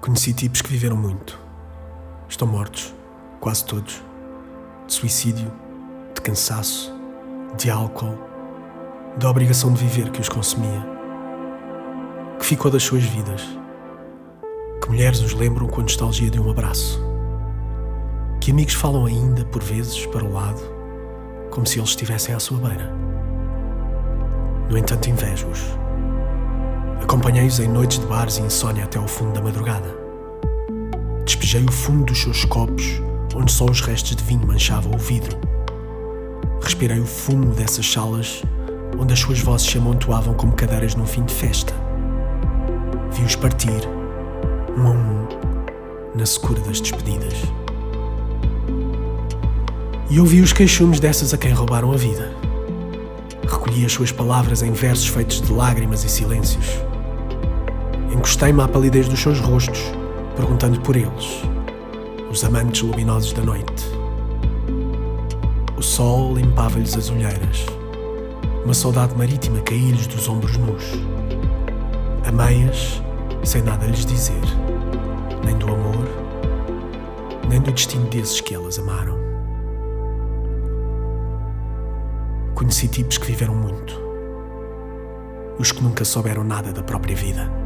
Conheci tipos que viveram muito. Estão mortos, quase todos. De suicídio, de cansaço, de álcool, da obrigação de viver que os consumia. Que ficou das suas vidas. Que mulheres os lembram com a nostalgia de um abraço. Que amigos falam ainda, por vezes, para o lado, como se eles estivessem à sua beira. No entanto, invejo-os. Acompanhei-os em noites de bares e insônia até ao fundo da madrugada. Despejei o fundo dos seus copos, onde só os restos de vinho manchavam o vidro. Respirei o fumo dessas salas, onde as suas vozes se amontoavam como cadeiras num fim de festa. Vi-os partir, um a um, na secura das despedidas. E ouvi os queixumes dessas a quem roubaram a vida. Recolhi as suas palavras em versos feitos de lágrimas e silêncios. Encostei-me à palidez dos seus rostos, perguntando por eles, os amantes luminosos da noite. O sol limpava-lhes as olheiras. Uma saudade marítima caía-lhes dos ombros nus. Amei-as sem nada lhes dizer, nem do amor, nem do destino desses que elas amaram. Conheci tipos que viveram muito, os que nunca souberam nada da própria vida.